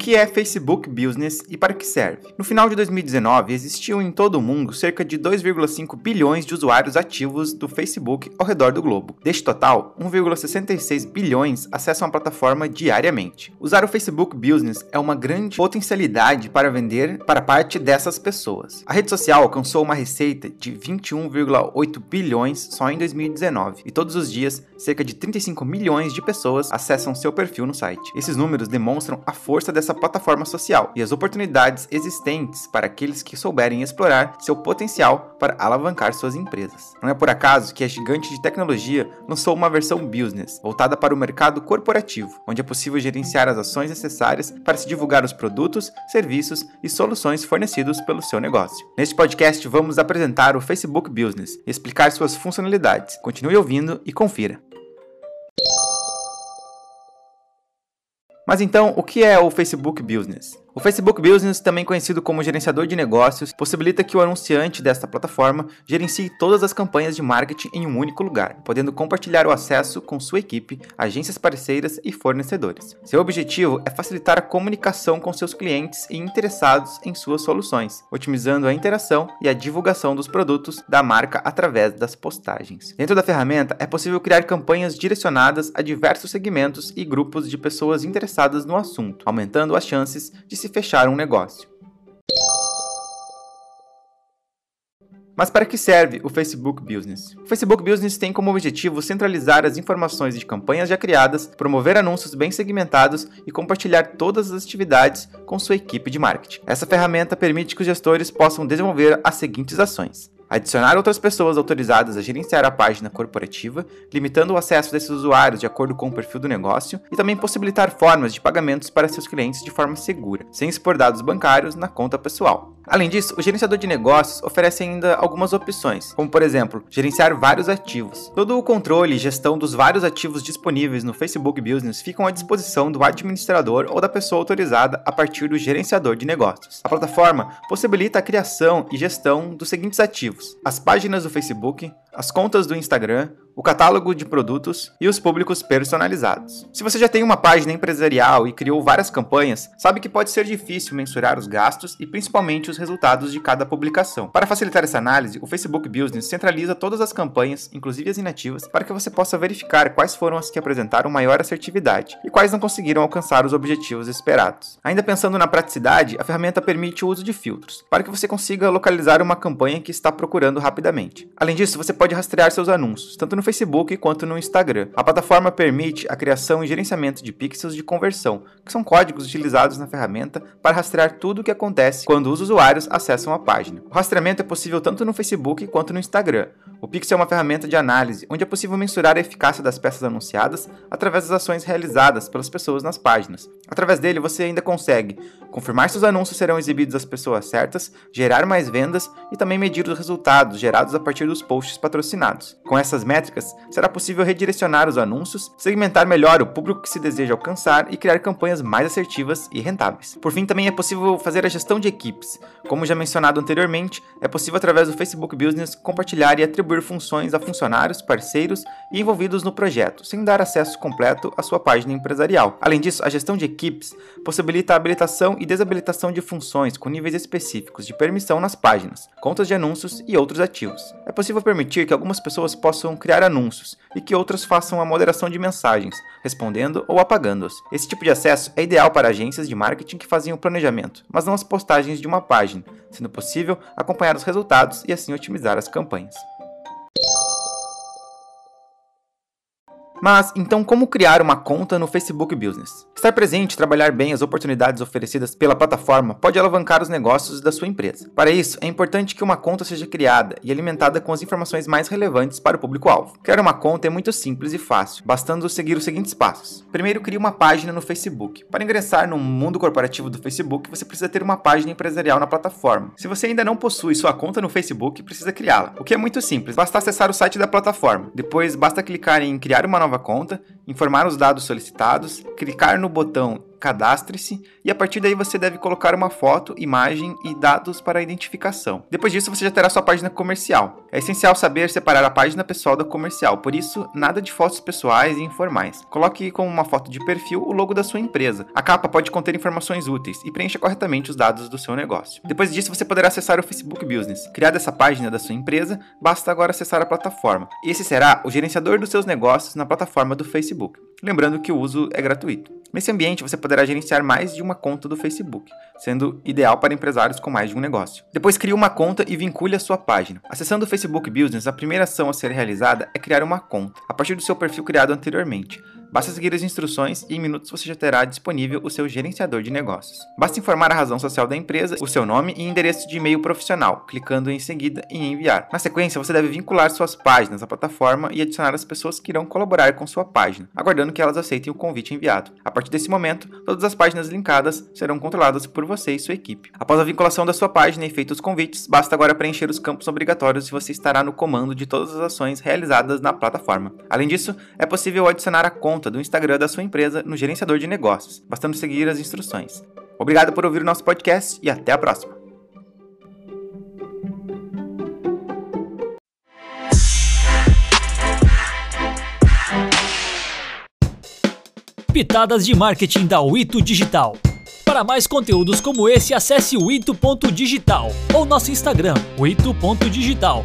Que é Facebook Business e para que serve? No final de 2019, existiam em todo o mundo cerca de 2,5 bilhões de usuários ativos do Facebook ao redor do globo. Deste total, 1,66 bilhões acessam a plataforma diariamente. Usar o Facebook Business é uma grande potencialidade para vender para parte dessas pessoas. A rede social alcançou uma receita de 21,8 bilhões só em 2019 e todos os dias cerca de 35 milhões de pessoas acessam seu perfil no site. Esses números demonstram a força dessa essa plataforma social e as oportunidades existentes para aqueles que souberem explorar seu potencial para alavancar suas empresas. Não é por acaso que a gigante de tecnologia lançou uma versão business voltada para o mercado corporativo, onde é possível gerenciar as ações necessárias para se divulgar os produtos, serviços e soluções fornecidos pelo seu negócio. Neste podcast vamos apresentar o Facebook Business e explicar suas funcionalidades. Continue ouvindo e confira. Mas então, o que é o Facebook Business? O Facebook Business, também conhecido como gerenciador de negócios, possibilita que o anunciante desta plataforma gerencie todas as campanhas de marketing em um único lugar, podendo compartilhar o acesso com sua equipe, agências parceiras e fornecedores. Seu objetivo é facilitar a comunicação com seus clientes e interessados em suas soluções, otimizando a interação e a divulgação dos produtos da marca através das postagens. Dentro da ferramenta, é possível criar campanhas direcionadas a diversos segmentos e grupos de pessoas interessadas no assunto, aumentando as chances de se fechar um negócio. Mas para que serve o Facebook Business? O Facebook Business tem como objetivo centralizar as informações de campanhas já criadas, promover anúncios bem segmentados e compartilhar todas as atividades com sua equipe de marketing. Essa ferramenta permite que os gestores possam desenvolver as seguintes ações: adicionar outras pessoas autorizadas a gerenciar a página corporativa, limitando o acesso desses usuários de acordo com o perfil do negócio, e também possibilitar formas de pagamentos para seus clientes de forma segura, sem expor dados bancários na conta pessoal. Além disso, o gerenciador de negócios oferece ainda algumas opções, como por exemplo, gerenciar vários ativos. Todo o controle e gestão dos vários ativos disponíveis no Facebook Business ficam à disposição do administrador ou da pessoa autorizada a partir do gerenciador de negócios. A plataforma possibilita a criação e gestão dos seguintes ativos: as páginas do Facebook, as contas do Instagram, o catálogo de produtos e os públicos personalizados. Se você já tem uma página empresarial e criou várias campanhas, sabe que pode ser difícil mensurar os gastos e principalmente os resultados de cada publicação. Para facilitar essa análise, o Facebook Business centraliza todas as campanhas, inclusive as inativas, para que você possa verificar quais foram as que apresentaram maior assertividade e quais não conseguiram alcançar os objetivos esperados. Ainda pensando na praticidade, a ferramenta permite o uso de filtros, para que você consiga localizar uma campanha que está procurando rapidamente. Além disso, você pode rastrear seus anúncios, tanto no Facebook quanto no Instagram. A plataforma permite a criação e gerenciamento de pixels de conversão, que são códigos utilizados na ferramenta para rastrear tudo o que acontece quando os usuários acessam a página. O rastreamento é possível tanto no Facebook quanto no Instagram. O Pixel é uma ferramenta de análise onde é possível mensurar a eficácia das peças anunciadas através das ações realizadas pelas pessoas nas páginas. Através dele, você ainda consegue confirmar se os anúncios serão exibidos às pessoas certas, gerar mais vendas e também medir os resultados gerados a partir dos posts patrocinados. Com essas métricas, será possível redirecionar os anúncios, segmentar melhor o público que se deseja alcançar e criar campanhas mais assertivas e rentáveis. Por fim, também é possível fazer a gestão de equipes. Como já mencionado anteriormente, é possível através do Facebook Business compartilhar e atribuir funções a funcionários, parceiros e envolvidos no projeto, sem dar acesso completo à sua página empresarial. Além disso, a gestão de possibilita a habilitação e desabilitação de funções com níveis específicos de permissão nas páginas, contas de anúncios e outros ativos. É possível permitir que algumas pessoas possam criar anúncios e que outras façam a moderação de mensagens, respondendo ou apagando-os. Esse tipo de acesso é ideal para agências de marketing que fazem o planejamento, mas não as postagens de uma página, sendo possível acompanhar os resultados e assim otimizar as campanhas. Mas então, como criar uma conta no Facebook Business? Estar presente e trabalhar bem as oportunidades oferecidas pela plataforma pode alavancar os negócios da sua empresa. Para isso, é importante que uma conta seja criada e alimentada com as informações mais relevantes para o público-alvo. Criar uma conta é muito simples e fácil, bastando seguir os seguintes passos. Primeiro, crie uma página no Facebook. Para ingressar no mundo corporativo do Facebook, você precisa ter uma página empresarial na plataforma. Se você ainda não possui sua conta no Facebook, precisa criá-la, o que é muito simples. Basta acessar o site da plataforma. Depois, basta clicar em criar uma nova nova conta, informar os dados solicitados, clicar no botão cadastre-se e a partir daí você deve colocar uma foto, imagem e dados para identificação. Depois disso você já terá sua página comercial. É essencial saber separar a página pessoal da comercial, por isso nada de fotos pessoais e informais. Coloque como uma foto de perfil o logo da sua empresa. A capa pode conter informações úteis e preencha corretamente os dados do seu negócio. Depois disso você poderá acessar o Facebook Business. Criada essa página da sua empresa, basta agora acessar a plataforma. Esse será o gerenciador dos seus negócios na plataforma do Facebook. Lembrando que o uso é gratuito. Nesse ambiente, você poderá gerenciar mais de uma conta do Facebook, sendo ideal para empresários com mais de um negócio. Depois, crie uma conta e vincule a sua página. Acessando o Facebook Business, a primeira ação a ser realizada é criar uma conta, a partir do seu perfil criado anteriormente. Basta seguir as instruções e em minutos você já terá disponível o seu gerenciador de negócios. Basta informar a razão social da empresa, o seu nome e endereço de e-mail profissional, clicando em seguida em enviar. Na sequência, você deve vincular suas páginas à plataforma e adicionar as pessoas que irão colaborar com sua página, aguardando que elas aceitem o convite enviado. A partir desse momento, todas as páginas linkadas serão controladas por você e sua equipe. Após a vinculação da sua página e feitos os convites, basta agora preencher os campos obrigatórios e você estará no comando de todas as ações realizadas na plataforma. Além disso, é possível adicionar a conta conta do Instagram da sua empresa no gerenciador de negócios, bastando seguir as instruções. Obrigado por ouvir o nosso podcast e até a próxima. Pitadas de marketing da Wito Digital. Para mais conteúdos como esse, acesse o ito.digital ou nosso Instagram, ito.digital.